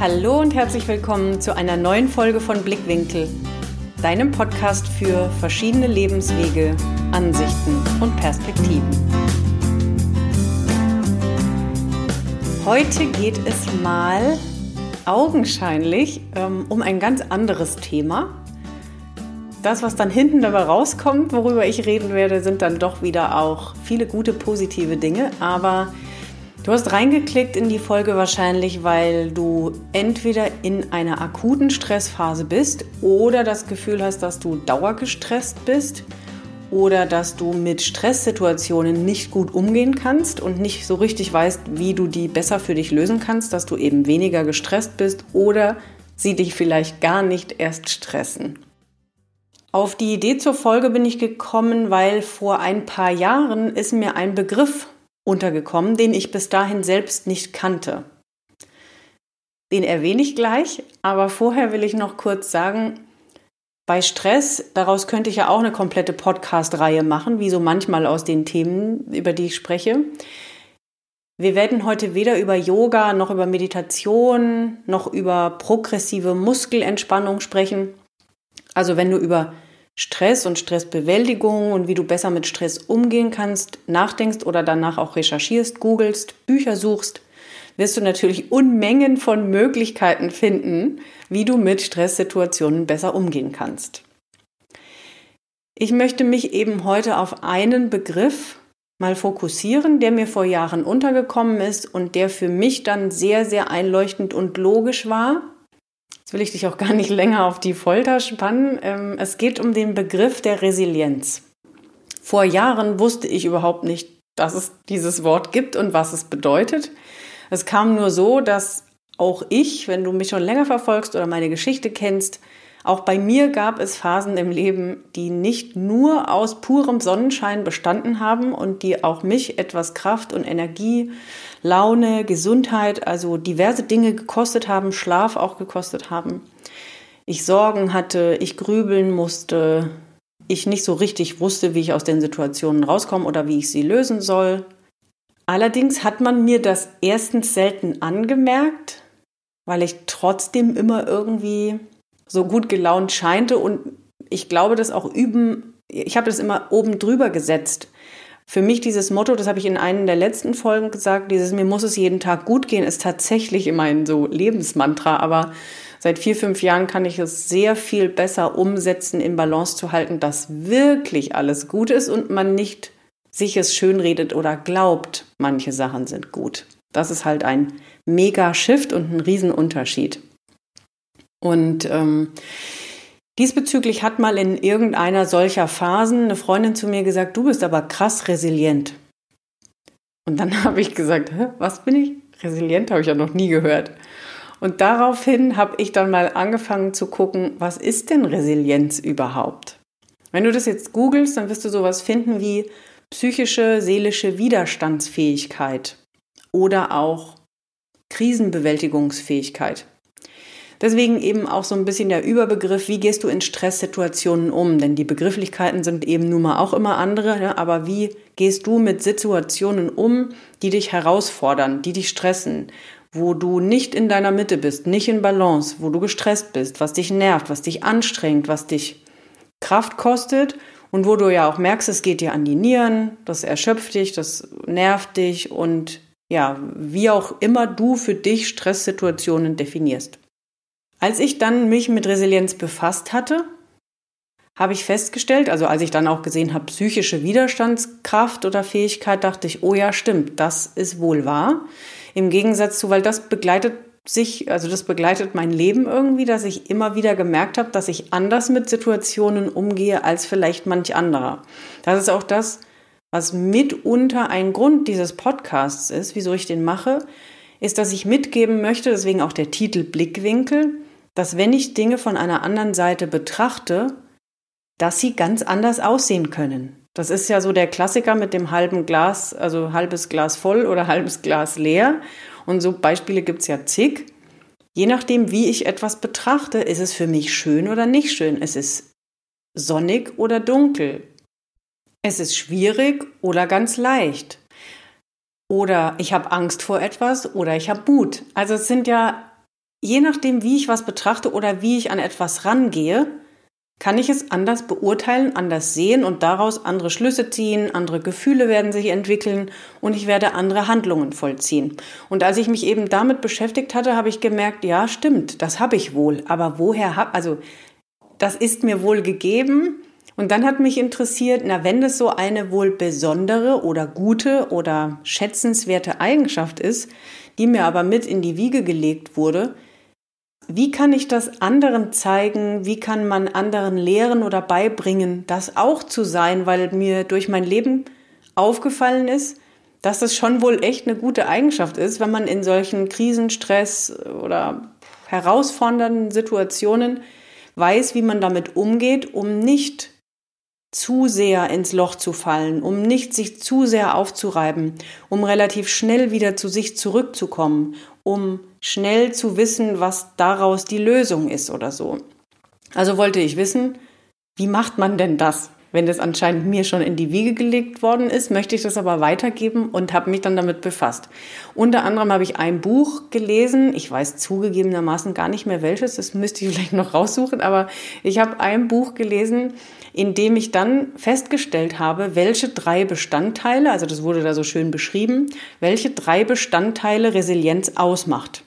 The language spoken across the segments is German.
Hallo und herzlich willkommen zu einer neuen Folge von Blickwinkel, deinem Podcast für verschiedene Lebenswege, Ansichten und Perspektiven. Heute geht es mal augenscheinlich ähm, um ein ganz anderes Thema. Das, was dann hinten dabei rauskommt, worüber ich reden werde, sind dann doch wieder auch viele gute positive Dinge, aber Du hast reingeklickt in die Folge wahrscheinlich, weil du entweder in einer akuten Stressphase bist oder das Gefühl hast, dass du dauergestresst bist oder dass du mit Stresssituationen nicht gut umgehen kannst und nicht so richtig weißt, wie du die besser für dich lösen kannst, dass du eben weniger gestresst bist oder sie dich vielleicht gar nicht erst stressen. Auf die Idee zur Folge bin ich gekommen, weil vor ein paar Jahren ist mir ein Begriff untergekommen, den ich bis dahin selbst nicht kannte. Den erwähne ich gleich, aber vorher will ich noch kurz sagen, bei Stress, daraus könnte ich ja auch eine komplette Podcast-Reihe machen, wie so manchmal aus den Themen, über die ich spreche. Wir werden heute weder über Yoga noch über Meditation noch über progressive Muskelentspannung sprechen. Also wenn du über Stress und Stressbewältigung und wie du besser mit Stress umgehen kannst, nachdenkst oder danach auch recherchierst, googelst, Bücher suchst, wirst du natürlich Unmengen von Möglichkeiten finden, wie du mit Stresssituationen besser umgehen kannst. Ich möchte mich eben heute auf einen Begriff mal fokussieren, der mir vor Jahren untergekommen ist und der für mich dann sehr, sehr einleuchtend und logisch war Jetzt will ich dich auch gar nicht länger auf die Folter spannen. Ähm, es geht um den Begriff der Resilienz. Vor Jahren wusste ich überhaupt nicht, dass es dieses Wort gibt und was es bedeutet. Es kam nur so, dass auch ich, wenn du mich schon länger verfolgst oder meine Geschichte kennst, auch bei mir gab es Phasen im Leben, die nicht nur aus purem Sonnenschein bestanden haben und die auch mich etwas Kraft und Energie Laune, Gesundheit, also diverse Dinge gekostet haben, Schlaf auch gekostet haben. Ich Sorgen hatte, ich grübeln musste, ich nicht so richtig wusste, wie ich aus den Situationen rauskomme oder wie ich sie lösen soll. Allerdings hat man mir das erstens selten angemerkt, weil ich trotzdem immer irgendwie so gut gelaunt scheinte und ich glaube, das auch üben, ich habe das immer oben drüber gesetzt für mich dieses Motto, das habe ich in einer der letzten Folgen gesagt, dieses mir muss es jeden Tag gut gehen, ist tatsächlich immer ein so Lebensmantra, aber seit vier, fünf Jahren kann ich es sehr viel besser umsetzen, in Balance zu halten, dass wirklich alles gut ist und man nicht sich es schönredet oder glaubt, manche Sachen sind gut. Das ist halt ein Mega-Shift und ein Riesenunterschied. Und ähm, Diesbezüglich hat mal in irgendeiner solcher Phasen eine Freundin zu mir gesagt, du bist aber krass resilient. Und dann habe ich gesagt, was bin ich? Resilient habe ich ja noch nie gehört. Und daraufhin habe ich dann mal angefangen zu gucken, was ist denn Resilienz überhaupt? Wenn du das jetzt googelst, dann wirst du sowas finden wie psychische, seelische Widerstandsfähigkeit oder auch Krisenbewältigungsfähigkeit. Deswegen eben auch so ein bisschen der Überbegriff, wie gehst du in Stresssituationen um? Denn die Begrifflichkeiten sind eben nun mal auch immer andere, ja, aber wie gehst du mit Situationen um, die dich herausfordern, die dich stressen, wo du nicht in deiner Mitte bist, nicht in Balance, wo du gestresst bist, was dich nervt, was dich anstrengt, was dich Kraft kostet und wo du ja auch merkst, es geht dir an die Nieren, das erschöpft dich, das nervt dich und ja, wie auch immer du für dich Stresssituationen definierst. Als ich dann mich mit Resilienz befasst hatte, habe ich festgestellt, also als ich dann auch gesehen habe, psychische Widerstandskraft oder Fähigkeit, dachte ich, oh ja, stimmt, das ist wohl wahr. Im Gegensatz zu, weil das begleitet sich, also das begleitet mein Leben irgendwie, dass ich immer wieder gemerkt habe, dass ich anders mit Situationen umgehe als vielleicht manch anderer. Das ist auch das, was mitunter ein Grund dieses Podcasts ist, wieso ich den mache, ist, dass ich mitgeben möchte, deswegen auch der Titel Blickwinkel, dass wenn ich Dinge von einer anderen Seite betrachte, dass sie ganz anders aussehen können. Das ist ja so der Klassiker mit dem halben Glas, also halbes Glas voll oder halbes Glas leer. Und so Beispiele gibt es ja zig. Je nachdem, wie ich etwas betrachte, ist es für mich schön oder nicht schön. Es ist sonnig oder dunkel. Es ist schwierig oder ganz leicht. Oder ich habe Angst vor etwas oder ich habe Mut. Also es sind ja je nachdem, wie ich was betrachte oder wie ich an etwas rangehe, kann ich es anders beurteilen, anders sehen und daraus andere Schlüsse ziehen, andere Gefühle werden sich entwickeln und ich werde andere Handlungen vollziehen. Und als ich mich eben damit beschäftigt hatte, habe ich gemerkt, ja, stimmt, das habe ich wohl, aber woher habe, also das ist mir wohl gegeben. Und dann hat mich interessiert, na, wenn das so eine wohl besondere oder gute oder schätzenswerte Eigenschaft ist, die mir aber mit in die Wiege gelegt wurde, wie kann ich das anderen zeigen? Wie kann man anderen lehren oder beibringen, das auch zu sein? Weil mir durch mein Leben aufgefallen ist, dass das schon wohl echt eine gute Eigenschaft ist, wenn man in solchen Krisen, Stress oder herausfordernden Situationen weiß, wie man damit umgeht, um nicht zu sehr ins Loch zu fallen, um nicht sich zu sehr aufzureiben, um relativ schnell wieder zu sich zurückzukommen, um schnell zu wissen, was daraus die Lösung ist oder so. Also wollte ich wissen, wie macht man denn das? Wenn das anscheinend mir schon in die Wiege gelegt worden ist, möchte ich das aber weitergeben und habe mich dann damit befasst. Unter anderem habe ich ein Buch gelesen, ich weiß zugegebenermaßen gar nicht mehr welches, das müsste ich vielleicht noch raussuchen, aber ich habe ein Buch gelesen, in dem ich dann festgestellt habe, welche drei Bestandteile, also das wurde da so schön beschrieben, welche drei Bestandteile Resilienz ausmacht.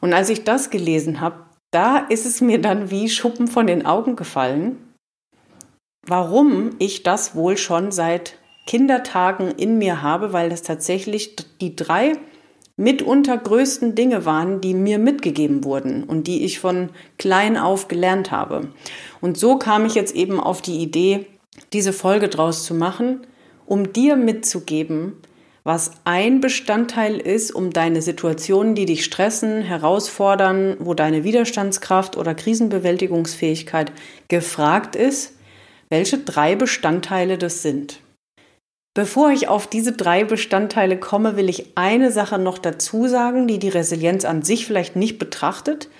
Und als ich das gelesen habe, da ist es mir dann wie Schuppen von den Augen gefallen, warum ich das wohl schon seit Kindertagen in mir habe, weil das tatsächlich die drei mitunter größten Dinge waren, die mir mitgegeben wurden und die ich von klein auf gelernt habe. Und so kam ich jetzt eben auf die Idee, diese Folge draus zu machen, um dir mitzugeben, was ein Bestandteil ist, um deine Situationen, die dich stressen, herausfordern, wo deine Widerstandskraft oder Krisenbewältigungsfähigkeit gefragt ist, welche drei Bestandteile das sind. Bevor ich auf diese drei Bestandteile komme, will ich eine Sache noch dazu sagen, die die Resilienz an sich vielleicht nicht betrachtet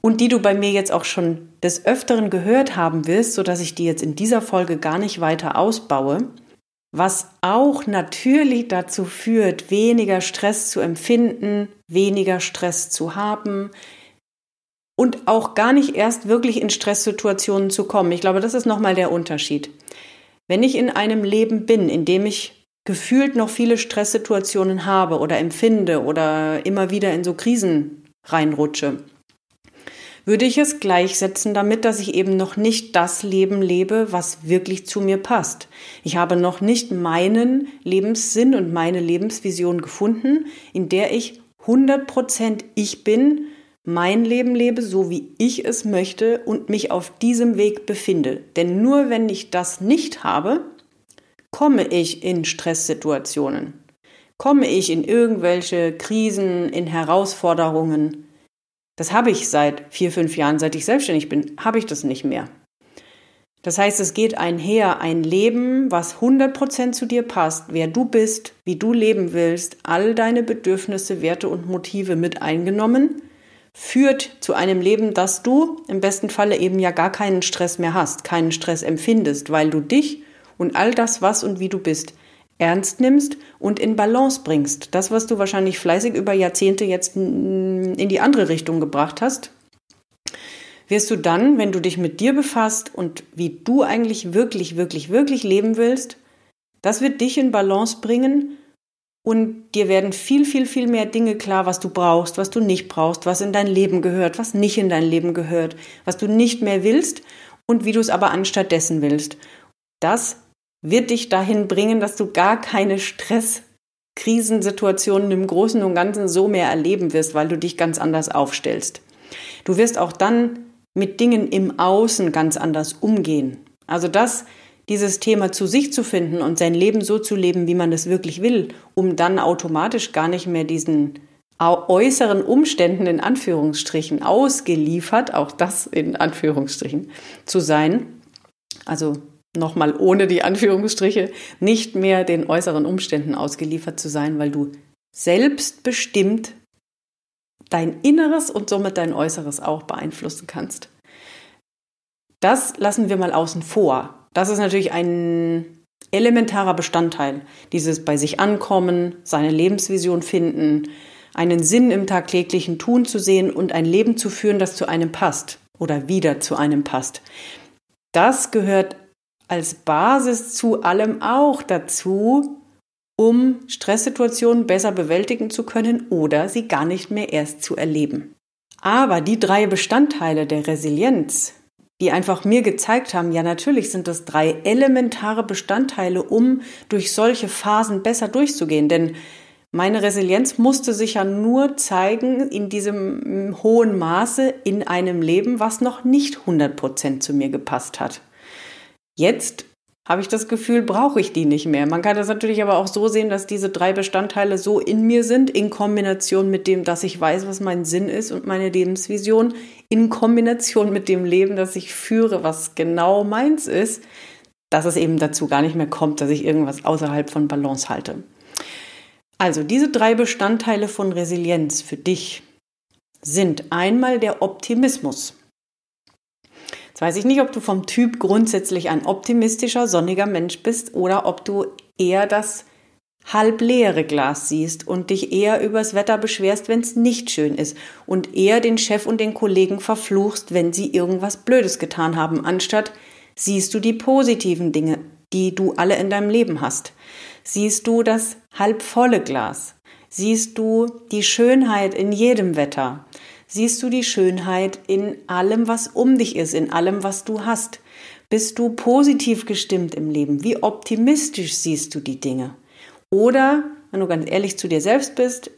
und die du bei mir jetzt auch schon des Öfteren gehört haben wirst, sodass ich die jetzt in dieser Folge gar nicht weiter ausbaue, was auch natürlich dazu führt, weniger Stress zu empfinden, weniger Stress zu haben, und auch gar nicht erst wirklich in Stresssituationen zu kommen. Ich glaube, das ist nochmal der Unterschied. Wenn ich in einem Leben bin, in dem ich gefühlt noch viele Stresssituationen habe oder empfinde oder immer wieder in so Krisen reinrutsche, würde ich es gleichsetzen damit, dass ich eben noch nicht das Leben lebe, was wirklich zu mir passt. Ich habe noch nicht meinen Lebenssinn und meine Lebensvision gefunden, in der ich 100% ich bin, mein Leben lebe, so wie ich es möchte und mich auf diesem Weg befinde. Denn nur wenn ich das nicht habe, komme ich in Stresssituationen, komme ich in irgendwelche Krisen, in Herausforderungen. Das habe ich seit vier, fünf Jahren, seit ich selbstständig bin, habe ich das nicht mehr. Das heißt, es geht einher, ein Leben, was 100% zu dir passt, wer du bist, wie du leben willst, all deine Bedürfnisse, Werte und Motive mit eingenommen – führt zu einem Leben, dass du im besten Falle eben ja gar keinen Stress mehr hast, keinen Stress empfindest, weil du dich und all das, was und wie du bist, ernst nimmst und in Balance bringst. Das, was du wahrscheinlich fleißig über Jahrzehnte jetzt in die andere Richtung gebracht hast, wirst du dann, wenn du dich mit dir befasst und wie du eigentlich wirklich, wirklich, wirklich leben willst, das wird dich in Balance bringen und dir werden viel, viel, viel mehr Dinge klar, was du brauchst, was du nicht brauchst, was in dein Leben gehört, was nicht in dein Leben gehört, was du nicht mehr willst und wie du es aber anstattdessen willst. Das wird dich dahin bringen, dass du gar keine Stresskrisensituationen im Großen und Ganzen so mehr erleben wirst, weil du dich ganz anders aufstellst. Du wirst auch dann mit Dingen im Außen ganz anders umgehen. Also das dieses Thema zu sich zu finden und sein Leben so zu leben, wie man es wirklich will, um dann automatisch gar nicht mehr diesen äußeren Umständen in Anführungsstrichen ausgeliefert, auch das in Anführungsstrichen zu sein. Also nochmal ohne die Anführungsstriche, nicht mehr den äußeren Umständen ausgeliefert zu sein, weil du selbstbestimmt dein Inneres und somit dein Äußeres auch beeinflussen kannst. Das lassen wir mal außen vor. Das ist natürlich ein elementarer Bestandteil. Dieses bei sich ankommen, seine Lebensvision finden, einen Sinn im tagtäglichen Tun zu sehen und ein Leben zu führen, das zu einem passt oder wieder zu einem passt. Das gehört als Basis zu allem auch dazu, um Stresssituationen besser bewältigen zu können oder sie gar nicht mehr erst zu erleben. Aber die drei Bestandteile der Resilienz, die einfach mir gezeigt haben, ja natürlich sind das drei elementare Bestandteile, um durch solche Phasen besser durchzugehen. Denn meine Resilienz musste sich ja nur zeigen in diesem hohen Maße in einem Leben, was noch nicht 100% zu mir gepasst hat. Jetzt habe ich das Gefühl, brauche ich die nicht mehr. Man kann das natürlich aber auch so sehen, dass diese drei Bestandteile so in mir sind, in Kombination mit dem, dass ich weiß, was mein Sinn ist und meine Lebensvision, in Kombination mit dem Leben, das ich führe, was genau meins ist, dass es eben dazu gar nicht mehr kommt, dass ich irgendwas außerhalb von Balance halte. Also diese drei Bestandteile von Resilienz für dich sind einmal der Optimismus. Jetzt weiß ich nicht, ob du vom Typ grundsätzlich ein optimistischer, sonniger Mensch bist oder ob du eher das halbleere Glas siehst und dich eher übers Wetter beschwerst, wenn es nicht schön ist und eher den Chef und den Kollegen verfluchst, wenn sie irgendwas Blödes getan haben, anstatt siehst du die positiven Dinge, die du alle in deinem Leben hast. Siehst du das halbvolle Glas? Siehst du die Schönheit in jedem Wetter? Siehst du die Schönheit in allem, was um dich ist, in allem, was du hast? Bist du positiv gestimmt im Leben? Wie optimistisch siehst du die Dinge? Oder, wenn du ganz ehrlich zu dir selbst bist,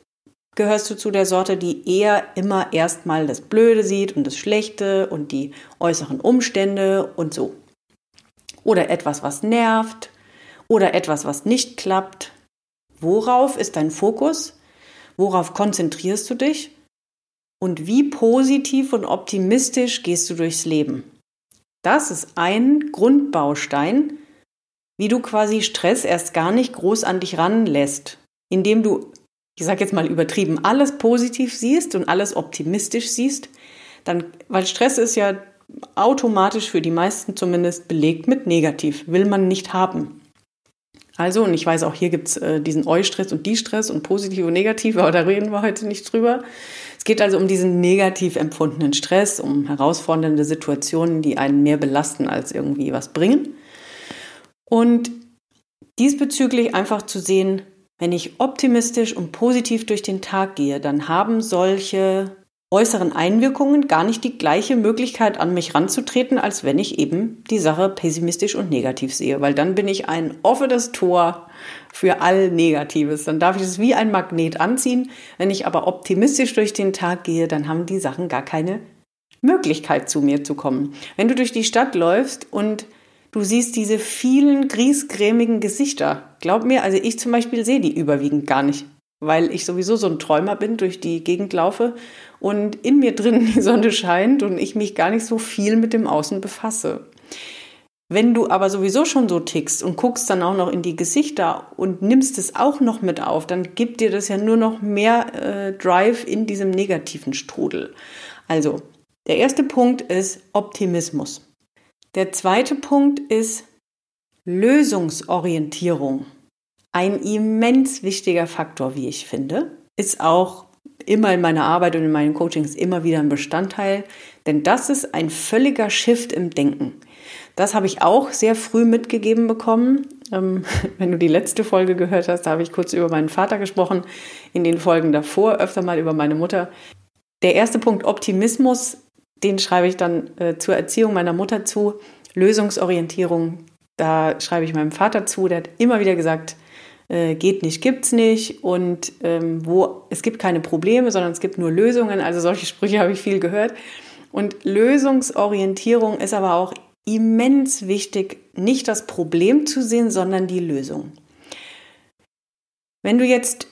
gehörst du zu der Sorte, die eher immer erstmal das Blöde sieht und das Schlechte und die äußeren Umstände und so. Oder etwas, was nervt oder etwas, was nicht klappt. Worauf ist dein Fokus? Worauf konzentrierst du dich? und wie positiv und optimistisch gehst du durchs Leben. Das ist ein Grundbaustein, wie du quasi Stress erst gar nicht groß an dich ranlässt, indem du, ich sage jetzt mal übertrieben, alles positiv siehst und alles optimistisch siehst, dann, weil Stress ist ja automatisch für die meisten zumindest belegt mit negativ, will man nicht haben. Also, und ich weiß auch, hier gibt's äh, diesen Eu-Stress und die Stress und positiv und negativ, aber da reden wir heute nicht drüber geht also um diesen negativ empfundenen Stress, um herausfordernde Situationen, die einen mehr belasten als irgendwie was bringen. Und diesbezüglich einfach zu sehen, wenn ich optimistisch und positiv durch den Tag gehe, dann haben solche äußeren Einwirkungen gar nicht die gleiche Möglichkeit an mich ranzutreten, als wenn ich eben die Sache pessimistisch und negativ sehe, weil dann bin ich ein offenes Tor für all Negatives. Dann darf ich es wie ein Magnet anziehen. Wenn ich aber optimistisch durch den Tag gehe, dann haben die Sachen gar keine Möglichkeit zu mir zu kommen. Wenn du durch die Stadt läufst und du siehst diese vielen griesgrämigen Gesichter, glaub mir, also ich zum Beispiel sehe die überwiegend gar nicht, weil ich sowieso so ein Träumer bin, durch die Gegend laufe und in mir drin die Sonne scheint und ich mich gar nicht so viel mit dem Außen befasse. Wenn du aber sowieso schon so tickst und guckst dann auch noch in die Gesichter und nimmst es auch noch mit auf, dann gibt dir das ja nur noch mehr äh, Drive in diesem negativen Strudel. Also, der erste Punkt ist Optimismus. Der zweite Punkt ist Lösungsorientierung. Ein immens wichtiger Faktor, wie ich finde, ist auch immer in meiner Arbeit und in meinen Coachings immer wieder ein Bestandteil, denn das ist ein völliger Shift im Denken. Das habe ich auch sehr früh mitgegeben bekommen. Ähm, wenn du die letzte Folge gehört hast, da habe ich kurz über meinen Vater gesprochen. In den Folgen davor öfter mal über meine Mutter. Der erste Punkt Optimismus, den schreibe ich dann äh, zur Erziehung meiner Mutter zu. Lösungsorientierung, da schreibe ich meinem Vater zu. Der hat immer wieder gesagt, äh, geht nicht, gibt's nicht und ähm, wo es gibt keine Probleme, sondern es gibt nur Lösungen. Also solche Sprüche habe ich viel gehört. Und Lösungsorientierung ist aber auch immens wichtig, nicht das Problem zu sehen, sondern die Lösung. Wenn du jetzt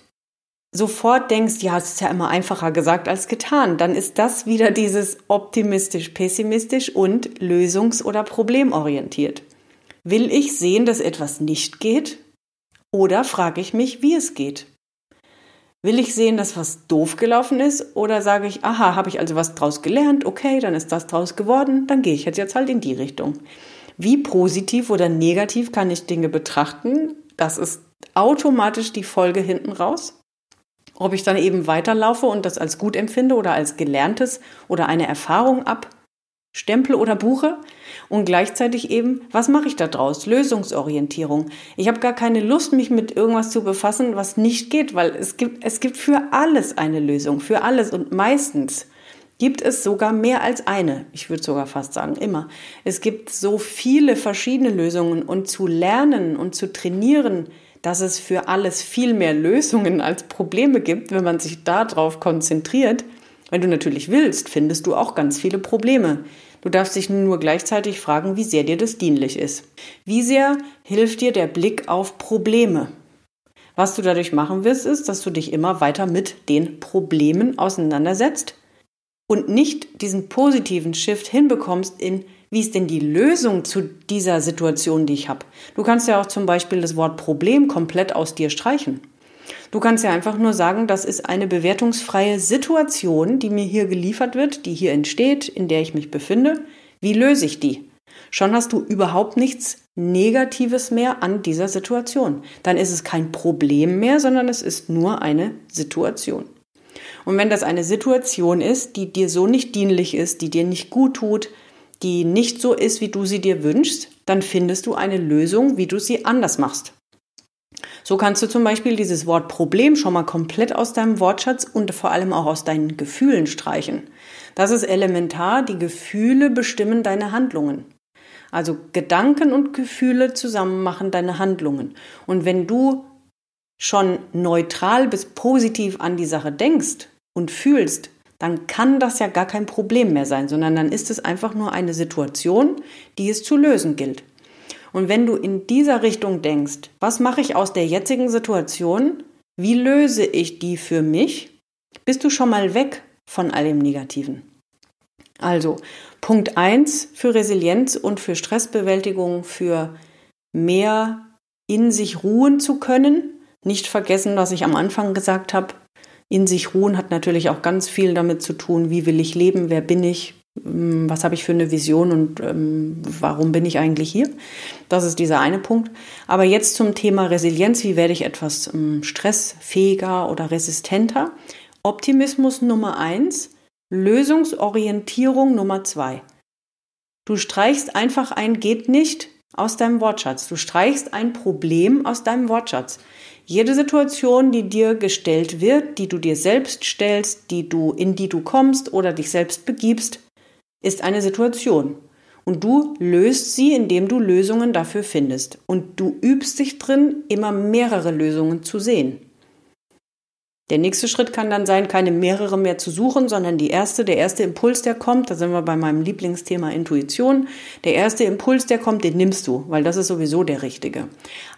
sofort denkst, ja, es ist ja immer einfacher gesagt als getan, dann ist das wieder dieses optimistisch, pessimistisch und lösungs- oder problemorientiert. Will ich sehen, dass etwas nicht geht? Oder frage ich mich, wie es geht? Will ich sehen, dass was doof gelaufen ist? Oder sage ich, aha, habe ich also was draus gelernt? Okay, dann ist das draus geworden, dann gehe ich jetzt, jetzt halt in die Richtung. Wie positiv oder negativ kann ich Dinge betrachten? Das ist automatisch die Folge hinten raus. Ob ich dann eben weiterlaufe und das als gut empfinde oder als gelerntes oder eine Erfahrung abstempel oder buche und gleichzeitig eben, was mache ich da draus? Lösungsorientierung. Ich habe gar keine Lust, mich mit irgendwas zu befassen, was nicht geht, weil es gibt, es gibt für alles eine Lösung, für alles und meistens gibt es sogar mehr als eine. Ich würde sogar fast sagen, immer. Es gibt so viele verschiedene Lösungen und zu lernen und zu trainieren, dass es für alles viel mehr Lösungen als Probleme gibt, wenn man sich darauf konzentriert. Wenn du natürlich willst, findest du auch ganz viele Probleme. Du darfst dich nur gleichzeitig fragen, wie sehr dir das dienlich ist. Wie sehr hilft dir der Blick auf Probleme? Was du dadurch machen wirst, ist, dass du dich immer weiter mit den Problemen auseinandersetzt und nicht diesen positiven Shift hinbekommst in, wie ist denn die Lösung zu dieser Situation, die ich habe. Du kannst ja auch zum Beispiel das Wort Problem komplett aus dir streichen. Du kannst ja einfach nur sagen, das ist eine bewertungsfreie Situation, die mir hier geliefert wird, die hier entsteht, in der ich mich befinde. Wie löse ich die? Schon hast du überhaupt nichts Negatives mehr an dieser Situation. Dann ist es kein Problem mehr, sondern es ist nur eine Situation. Und wenn das eine Situation ist, die dir so nicht dienlich ist, die dir nicht gut tut, die nicht so ist, wie du sie dir wünschst, dann findest du eine Lösung, wie du sie anders machst. So kannst du zum Beispiel dieses Wort Problem schon mal komplett aus deinem Wortschatz und vor allem auch aus deinen Gefühlen streichen. Das ist elementar, die Gefühle bestimmen deine Handlungen. Also Gedanken und Gefühle zusammen machen deine Handlungen. Und wenn du schon neutral bis positiv an die Sache denkst und fühlst, dann kann das ja gar kein Problem mehr sein, sondern dann ist es einfach nur eine Situation, die es zu lösen gilt. Und wenn du in dieser Richtung denkst, was mache ich aus der jetzigen Situation? Wie löse ich die für mich? Bist du schon mal weg von all dem Negativen. Also Punkt 1 für Resilienz und für Stressbewältigung, für mehr in sich ruhen zu können. Nicht vergessen, was ich am Anfang gesagt habe, in sich ruhen hat natürlich auch ganz viel damit zu tun, wie will ich leben, wer bin ich, ähm, was habe ich für eine Vision und ähm, warum bin ich eigentlich hier. Das ist dieser eine Punkt. Aber jetzt zum Thema Resilienz, wie werde ich etwas ähm, stressfähiger oder resistenter? Optimismus Nummer eins, Lösungsorientierung Nummer zwei. Du streichst einfach ein geht nicht aus deinem Wortschatz. Du streichst ein Problem aus deinem Wortschatz. Jede Situation, die dir gestellt wird, die du dir selbst stellst, die du, in die du kommst oder dich selbst begibst, ist eine Situation. Und du löst sie, indem du Lösungen dafür findest. Und du übst dich drin, immer mehrere Lösungen zu sehen. Der nächste Schritt kann dann sein, keine mehrere mehr zu suchen, sondern die erste, der erste Impuls, der kommt, da sind wir bei meinem Lieblingsthema Intuition. Der erste Impuls, der kommt, den nimmst du, weil das ist sowieso der richtige.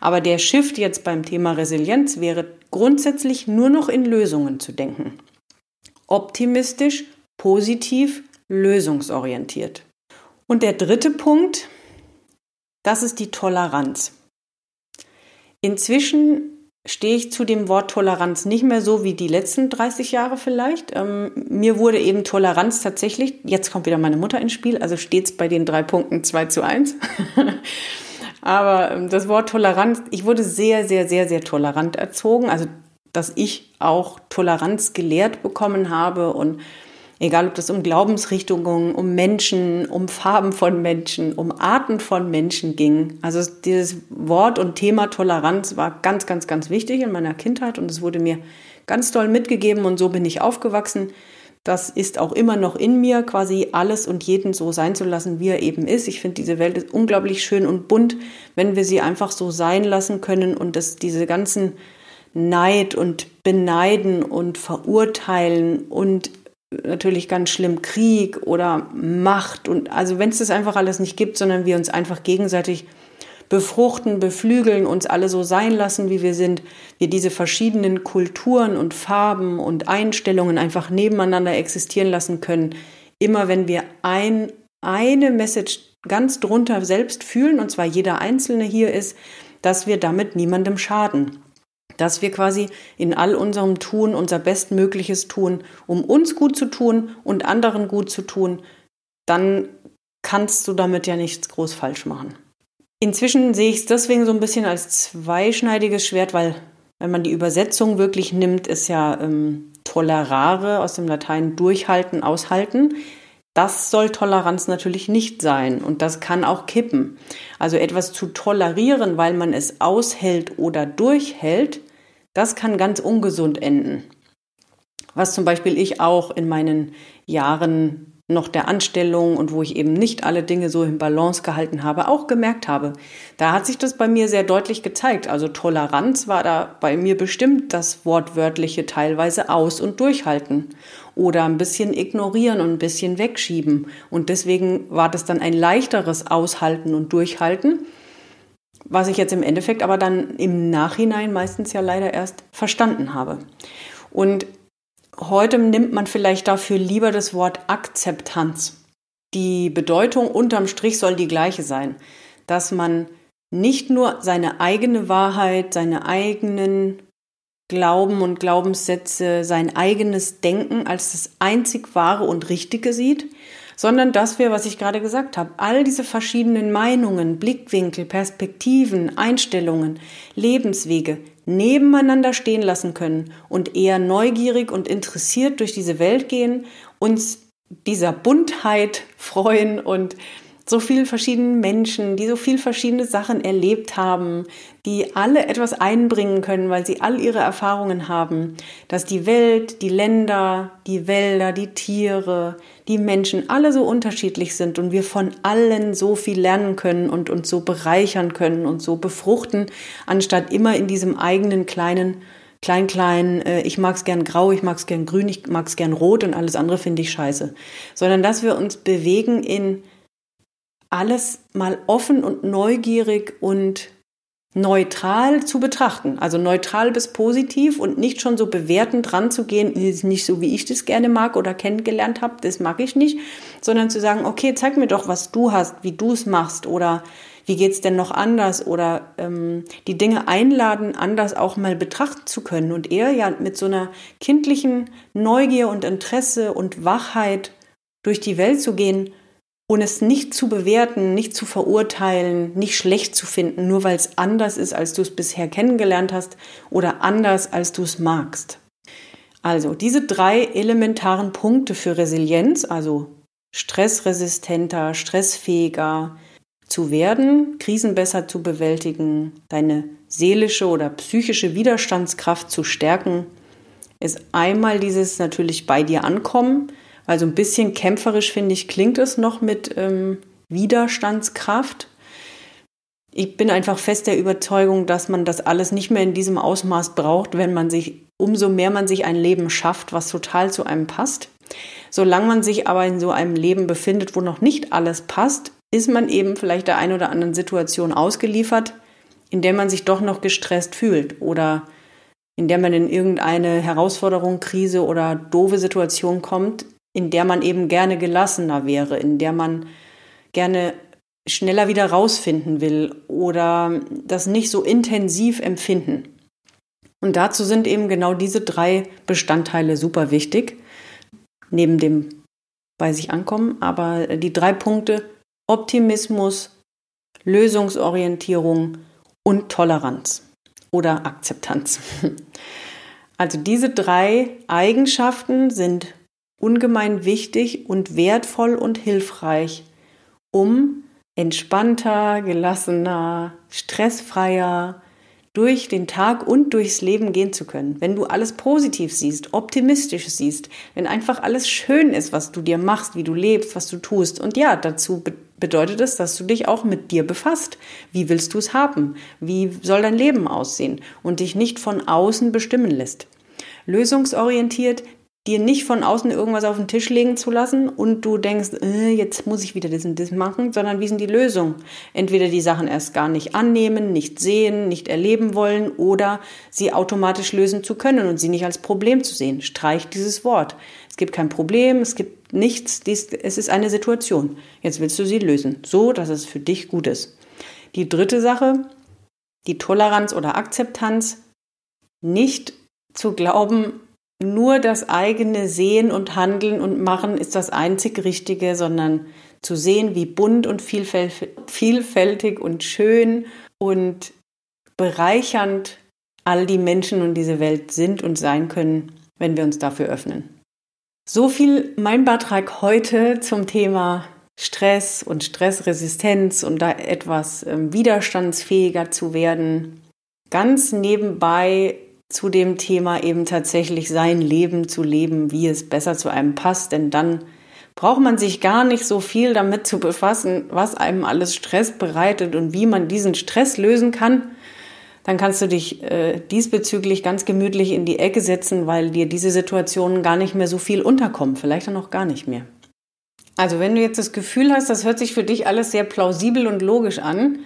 Aber der Shift jetzt beim Thema Resilienz wäre grundsätzlich nur noch in Lösungen zu denken. Optimistisch, positiv, lösungsorientiert. Und der dritte Punkt, das ist die Toleranz. Inzwischen stehe ich zu dem Wort Toleranz nicht mehr so wie die letzten 30 Jahre vielleicht. Ähm, mir wurde eben Toleranz tatsächlich, jetzt kommt wieder meine Mutter ins Spiel, also steht es bei den drei Punkten 2 zu 1. Aber ähm, das Wort Toleranz, ich wurde sehr, sehr, sehr, sehr tolerant erzogen. Also, dass ich auch Toleranz gelehrt bekommen habe und Egal, ob das um Glaubensrichtungen, um Menschen, um Farben von Menschen, um Arten von Menschen ging. Also dieses Wort und Thema Toleranz war ganz, ganz, ganz wichtig in meiner Kindheit und es wurde mir ganz toll mitgegeben und so bin ich aufgewachsen. Das ist auch immer noch in mir, quasi alles und jeden so sein zu lassen, wie er eben ist. Ich finde, diese Welt ist unglaublich schön und bunt, wenn wir sie einfach so sein lassen können und dass diese ganzen Neid und Beneiden und Verurteilen und natürlich ganz schlimm Krieg oder Macht und also wenn es das einfach alles nicht gibt, sondern wir uns einfach gegenseitig befruchten, beflügeln, uns alle so sein lassen, wie wir sind, wir diese verschiedenen Kulturen und Farben und Einstellungen einfach nebeneinander existieren lassen können. Immer wenn wir ein, eine Message ganz drunter selbst fühlen, und zwar jeder Einzelne hier ist, dass wir damit niemandem schaden dass wir quasi in all unserem Tun unser Bestmögliches tun, um uns gut zu tun und anderen gut zu tun, dann kannst du damit ja nichts groß falsch machen. Inzwischen sehe ich es deswegen so ein bisschen als zweischneidiges Schwert, weil wenn man die Übersetzung wirklich nimmt, ist ja ähm, tolerare aus dem Latein durchhalten, aushalten. Das soll Toleranz natürlich nicht sein und das kann auch kippen. Also etwas zu tolerieren, weil man es aushält oder durchhält, das kann ganz ungesund enden. Was zum Beispiel ich auch in meinen Jahren noch der Anstellung und wo ich eben nicht alle Dinge so im Balance gehalten habe, auch gemerkt habe. Da hat sich das bei mir sehr deutlich gezeigt. Also Toleranz war da bei mir bestimmt das wortwörtliche teilweise aus- und durchhalten oder ein bisschen ignorieren und ein bisschen wegschieben. Und deswegen war das dann ein leichteres Aushalten und Durchhalten, was ich jetzt im Endeffekt aber dann im Nachhinein meistens ja leider erst verstanden habe. Und Heute nimmt man vielleicht dafür lieber das Wort Akzeptanz. Die Bedeutung unterm Strich soll die gleiche sein, dass man nicht nur seine eigene Wahrheit, seine eigenen Glauben und Glaubenssätze, sein eigenes Denken als das einzig wahre und richtige sieht, sondern dass wir, was ich gerade gesagt habe, all diese verschiedenen Meinungen, Blickwinkel, Perspektiven, Einstellungen, Lebenswege nebeneinander stehen lassen können und eher neugierig und interessiert durch diese Welt gehen, uns dieser Buntheit freuen und so viele verschiedene Menschen, die so viele verschiedene Sachen erlebt haben, die alle etwas einbringen können, weil sie all ihre Erfahrungen haben, dass die Welt, die Länder, die Wälder, die Tiere, die Menschen alle so unterschiedlich sind und wir von allen so viel lernen können und uns so bereichern können und so befruchten, anstatt immer in diesem eigenen kleinen klein, klein, äh, ich mag's gern grau, ich mag's gern grün, ich mag's gern rot und alles andere finde ich scheiße. Sondern dass wir uns bewegen in alles mal offen und neugierig und neutral zu betrachten. Also neutral bis positiv und nicht schon so bewertend ranzugehen, ist nicht so, wie ich das gerne mag oder kennengelernt habe, das mag ich nicht, sondern zu sagen, okay, zeig mir doch, was du hast, wie du es machst oder wie geht's denn noch anders oder ähm, die Dinge einladen, anders auch mal betrachten zu können und eher ja mit so einer kindlichen Neugier und Interesse und Wachheit durch die Welt zu gehen und es nicht zu bewerten, nicht zu verurteilen, nicht schlecht zu finden, nur weil es anders ist, als du es bisher kennengelernt hast oder anders, als du es magst. Also diese drei elementaren Punkte für Resilienz, also stressresistenter, stressfähiger zu werden, Krisen besser zu bewältigen, deine seelische oder psychische Widerstandskraft zu stärken, ist einmal dieses natürlich bei dir ankommen, weil so ein bisschen kämpferisch, finde ich, klingt es noch mit ähm, Widerstandskraft. Ich bin einfach fest der Überzeugung, dass man das alles nicht mehr in diesem Ausmaß braucht, wenn man sich, umso mehr man sich ein Leben schafft, was total zu einem passt. Solange man sich aber in so einem Leben befindet, wo noch nicht alles passt, ist man eben vielleicht der einen oder anderen Situation ausgeliefert, in der man sich doch noch gestresst fühlt oder in der man in irgendeine Herausforderung, Krise oder doofe Situation kommt, in der man eben gerne gelassener wäre, in der man gerne schneller wieder rausfinden will oder das nicht so intensiv empfinden. Und dazu sind eben genau diese drei Bestandteile super wichtig, neben dem bei sich ankommen, aber die drei Punkte Optimismus, Lösungsorientierung und Toleranz oder Akzeptanz. Also diese drei Eigenschaften sind ungemein wichtig und wertvoll und hilfreich, um entspannter, gelassener, stressfreier durch den Tag und durchs Leben gehen zu können. Wenn du alles positiv siehst, optimistisch siehst, wenn einfach alles schön ist, was du dir machst, wie du lebst, was du tust. Und ja, dazu bedeutet es, dass du dich auch mit dir befasst. Wie willst du es haben? Wie soll dein Leben aussehen? Und dich nicht von außen bestimmen lässt. Lösungsorientiert dir nicht von außen irgendwas auf den Tisch legen zu lassen und du denkst, äh, jetzt muss ich wieder das und das machen, sondern wie sind die Lösungen? Entweder die Sachen erst gar nicht annehmen, nicht sehen, nicht erleben wollen oder sie automatisch lösen zu können und sie nicht als Problem zu sehen. Streich dieses Wort. Es gibt kein Problem, es gibt nichts, dies, es ist eine Situation. Jetzt willst du sie lösen, so dass es für dich gut ist. Die dritte Sache, die Toleranz oder Akzeptanz, nicht zu glauben, nur das eigene Sehen und Handeln und Machen ist das einzig Richtige, sondern zu sehen, wie bunt und vielfältig und schön und bereichernd all die Menschen und diese Welt sind und sein können, wenn wir uns dafür öffnen. So viel mein Beitrag heute zum Thema Stress und Stressresistenz und da etwas ähm, widerstandsfähiger zu werden. Ganz nebenbei zu dem Thema eben tatsächlich sein Leben zu leben, wie es besser zu einem passt, denn dann braucht man sich gar nicht so viel damit zu befassen, was einem alles Stress bereitet und wie man diesen Stress lösen kann. Dann kannst du dich äh, diesbezüglich ganz gemütlich in die Ecke setzen, weil dir diese Situationen gar nicht mehr so viel unterkommen, vielleicht dann auch gar nicht mehr. Also wenn du jetzt das Gefühl hast, das hört sich für dich alles sehr plausibel und logisch an,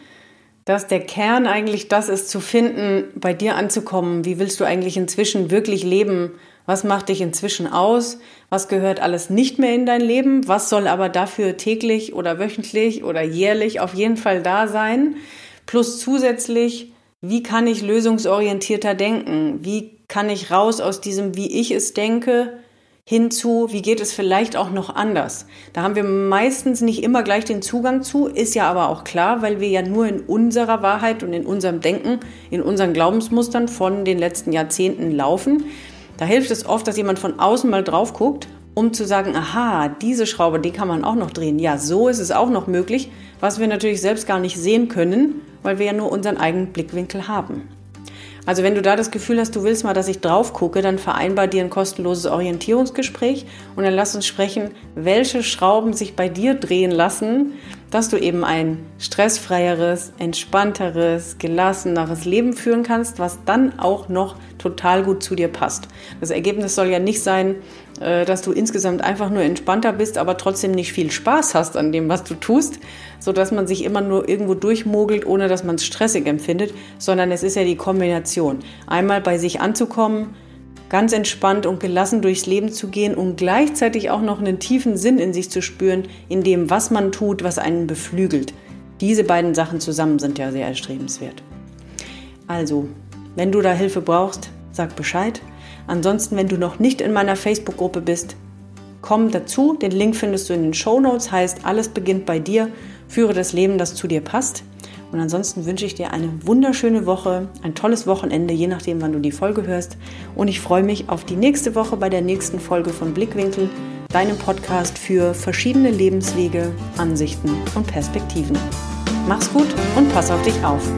dass der Kern eigentlich das ist, zu finden, bei dir anzukommen. Wie willst du eigentlich inzwischen wirklich leben? Was macht dich inzwischen aus? Was gehört alles nicht mehr in dein Leben? Was soll aber dafür täglich oder wöchentlich oder jährlich auf jeden Fall da sein? Plus zusätzlich, wie kann ich lösungsorientierter denken? Wie kann ich raus aus diesem, wie ich es denke, hinzu, wie geht es vielleicht auch noch anders. Da haben wir meistens nicht immer gleich den Zugang zu, ist ja aber auch klar, weil wir ja nur in unserer Wahrheit und in unserem Denken, in unseren Glaubensmustern von den letzten Jahrzehnten laufen. Da hilft es oft, dass jemand von außen mal drauf guckt, um zu sagen, aha, diese Schraube, die kann man auch noch drehen. Ja, so ist es auch noch möglich, was wir natürlich selbst gar nicht sehen können, weil wir ja nur unseren eigenen Blickwinkel haben. Also wenn du da das Gefühl hast, du willst mal, dass ich drauf gucke, dann vereinbar dir ein kostenloses Orientierungsgespräch und dann lass uns sprechen, welche Schrauben sich bei dir drehen lassen, dass du eben ein stressfreieres, entspannteres, gelasseneres Leben führen kannst, was dann auch noch total gut zu dir passt. Das Ergebnis soll ja nicht sein, dass du insgesamt einfach nur entspannter bist, aber trotzdem nicht viel Spaß hast an dem, was du tust, so dass man sich immer nur irgendwo durchmogelt, ohne dass man es stressig empfindet, sondern es ist ja die Kombination. Einmal bei sich anzukommen, ganz entspannt und gelassen durchs Leben zu gehen und gleichzeitig auch noch einen tiefen Sinn in sich zu spüren, in dem, was man tut, was einen beflügelt. Diese beiden Sachen zusammen sind ja sehr erstrebenswert. Also, wenn du da Hilfe brauchst, sag Bescheid. Ansonsten, wenn du noch nicht in meiner Facebook-Gruppe bist, komm dazu. Den Link findest du in den Show Notes. Heißt, alles beginnt bei dir. Führe das Leben, das zu dir passt. Und ansonsten wünsche ich dir eine wunderschöne Woche, ein tolles Wochenende, je nachdem, wann du die Folge hörst. Und ich freue mich auf die nächste Woche bei der nächsten Folge von Blickwinkel, deinem Podcast für verschiedene Lebenswege, Ansichten und Perspektiven. Mach's gut und pass auf dich auf.